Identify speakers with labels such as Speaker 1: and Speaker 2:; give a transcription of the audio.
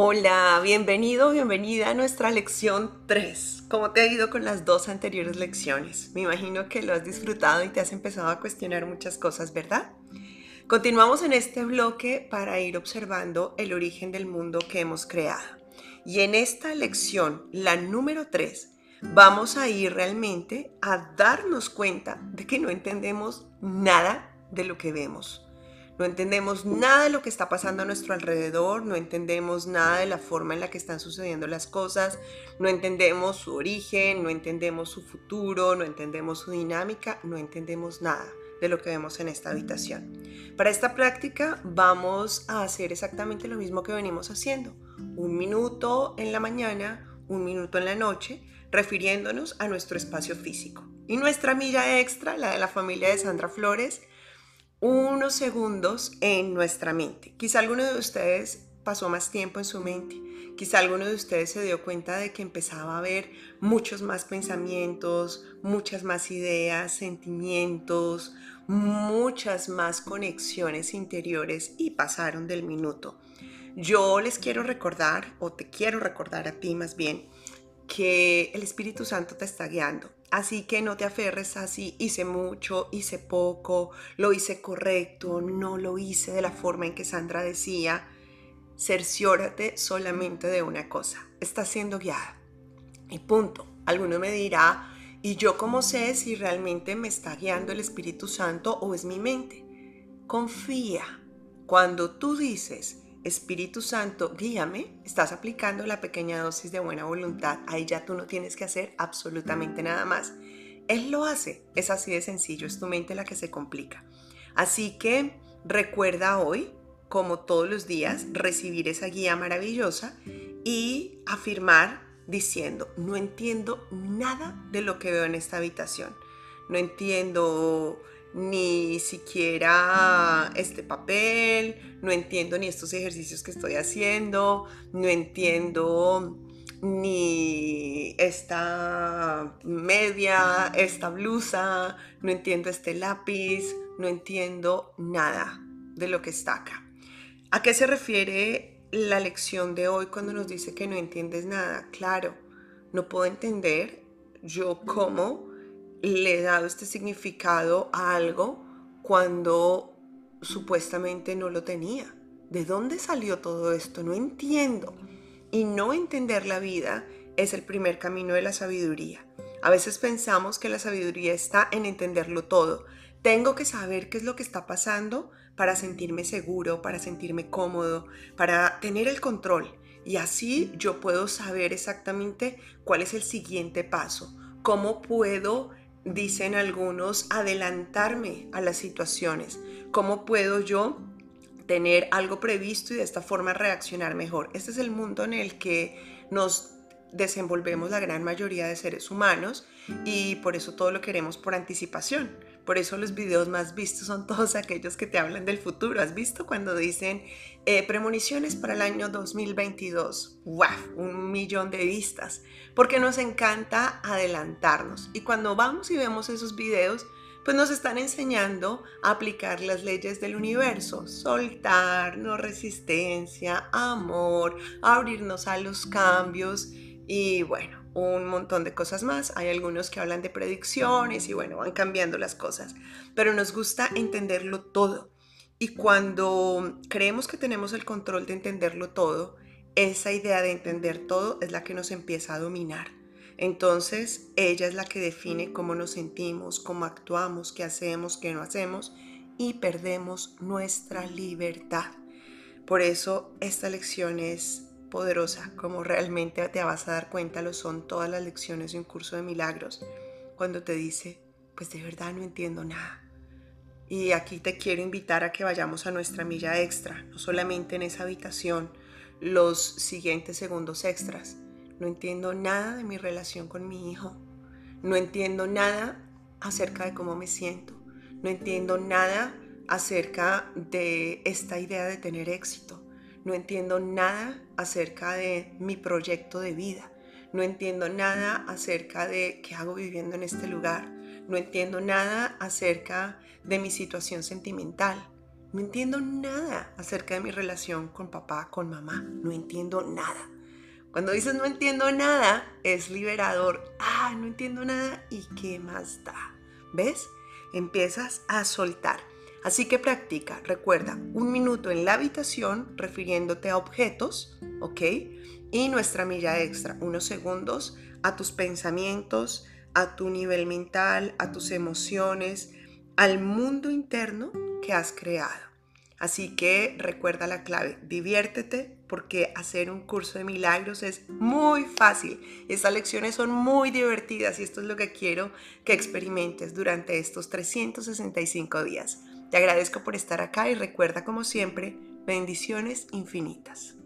Speaker 1: Hola, bienvenido, bienvenida a nuestra lección 3. ¿Cómo te ha ido con las dos anteriores lecciones? Me imagino que lo has disfrutado y te has empezado a cuestionar muchas cosas, ¿verdad? Continuamos en este bloque para ir observando el origen del mundo que hemos creado. Y en esta lección, la número 3, vamos a ir realmente a darnos cuenta de que no entendemos nada de lo que vemos. No entendemos nada de lo que está pasando a nuestro alrededor, no entendemos nada de la forma en la que están sucediendo las cosas, no entendemos su origen, no entendemos su futuro, no entendemos su dinámica, no entendemos nada de lo que vemos en esta habitación. Para esta práctica vamos a hacer exactamente lo mismo que venimos haciendo. Un minuto en la mañana, un minuto en la noche, refiriéndonos a nuestro espacio físico. Y nuestra milla extra, la de la familia de Sandra Flores, unos segundos en nuestra mente. Quizá alguno de ustedes pasó más tiempo en su mente. Quizá alguno de ustedes se dio cuenta de que empezaba a haber muchos más pensamientos, muchas más ideas, sentimientos, muchas más conexiones interiores y pasaron del minuto. Yo les quiero recordar, o te quiero recordar a ti más bien, que el Espíritu Santo te está guiando. Así que no te aferres así, hice mucho, hice poco, lo hice correcto, no lo hice de la forma en que Sandra decía. Cerciórate solamente de una cosa, estás siendo guiada. Y punto. Alguno me dirá, ¿y yo cómo sé si realmente me está guiando el Espíritu Santo o es mi mente? Confía. Cuando tú dices, Espíritu Santo, guíame, estás aplicando la pequeña dosis de buena voluntad. Ahí ya tú no tienes que hacer absolutamente nada más. Él lo hace, es así de sencillo, es tu mente la que se complica. Así que recuerda hoy, como todos los días, recibir esa guía maravillosa y afirmar diciendo, no entiendo nada de lo que veo en esta habitación. No entiendo ni siquiera este papel, no entiendo ni estos ejercicios que estoy haciendo, no entiendo ni esta media, esta blusa, no entiendo este lápiz, no entiendo nada de lo que está acá. ¿A qué se refiere la lección de hoy cuando nos dice que no entiendes nada? Claro, no puedo entender yo cómo le he dado este significado a algo cuando supuestamente no lo tenía. ¿De dónde salió todo esto? No entiendo. Y no entender la vida es el primer camino de la sabiduría. A veces pensamos que la sabiduría está en entenderlo todo. Tengo que saber qué es lo que está pasando para sentirme seguro, para sentirme cómodo, para tener el control. Y así yo puedo saber exactamente cuál es el siguiente paso, cómo puedo dicen algunos, adelantarme a las situaciones. ¿Cómo puedo yo tener algo previsto y de esta forma reaccionar mejor? Este es el mundo en el que nos desenvolvemos la gran mayoría de seres humanos y por eso todo lo queremos por anticipación. Por eso los videos más vistos son todos aquellos que te hablan del futuro. ¿Has visto cuando dicen eh, premoniciones para el año 2022? ¡Wow! Un millón de vistas. Porque nos encanta adelantarnos. Y cuando vamos y vemos esos videos, pues nos están enseñando a aplicar las leyes del universo, soltar, no resistencia, amor, abrirnos a los cambios y bueno, un montón de cosas más. Hay algunos que hablan de predicciones y bueno, van cambiando las cosas. Pero nos gusta entenderlo todo. Y cuando creemos que tenemos el control de entenderlo todo, esa idea de entender todo es la que nos empieza a dominar. Entonces, ella es la que define cómo nos sentimos, cómo actuamos, qué hacemos, qué no hacemos y perdemos nuestra libertad. Por eso esta lección es poderosa, como realmente te vas a dar cuenta, lo son todas las lecciones de un curso de milagros, cuando te dice, pues de verdad no entiendo nada. Y aquí te quiero invitar a que vayamos a nuestra milla extra, no solamente en esa habitación, los siguientes segundos extras. No entiendo nada de mi relación con mi hijo. No entiendo nada acerca de cómo me siento. No entiendo nada acerca de esta idea de tener éxito. No entiendo nada acerca de mi proyecto de vida. No entiendo nada acerca de qué hago viviendo en este lugar. No entiendo nada acerca de mi situación sentimental. No entiendo nada acerca de mi relación con papá, con mamá. No entiendo nada. Cuando dices no entiendo nada, es liberador. Ah, no entiendo nada y qué más da. ¿Ves? Empiezas a soltar. Así que practica, recuerda, un minuto en la habitación refiriéndote a objetos, ¿ok? Y nuestra milla extra, unos segundos a tus pensamientos, a tu nivel mental, a tus emociones, al mundo interno que has creado. Así que recuerda la clave, diviértete porque hacer un curso de milagros es muy fácil. Estas lecciones son muy divertidas y esto es lo que quiero que experimentes durante estos 365 días. Te agradezco por estar acá y recuerda como siempre, bendiciones infinitas.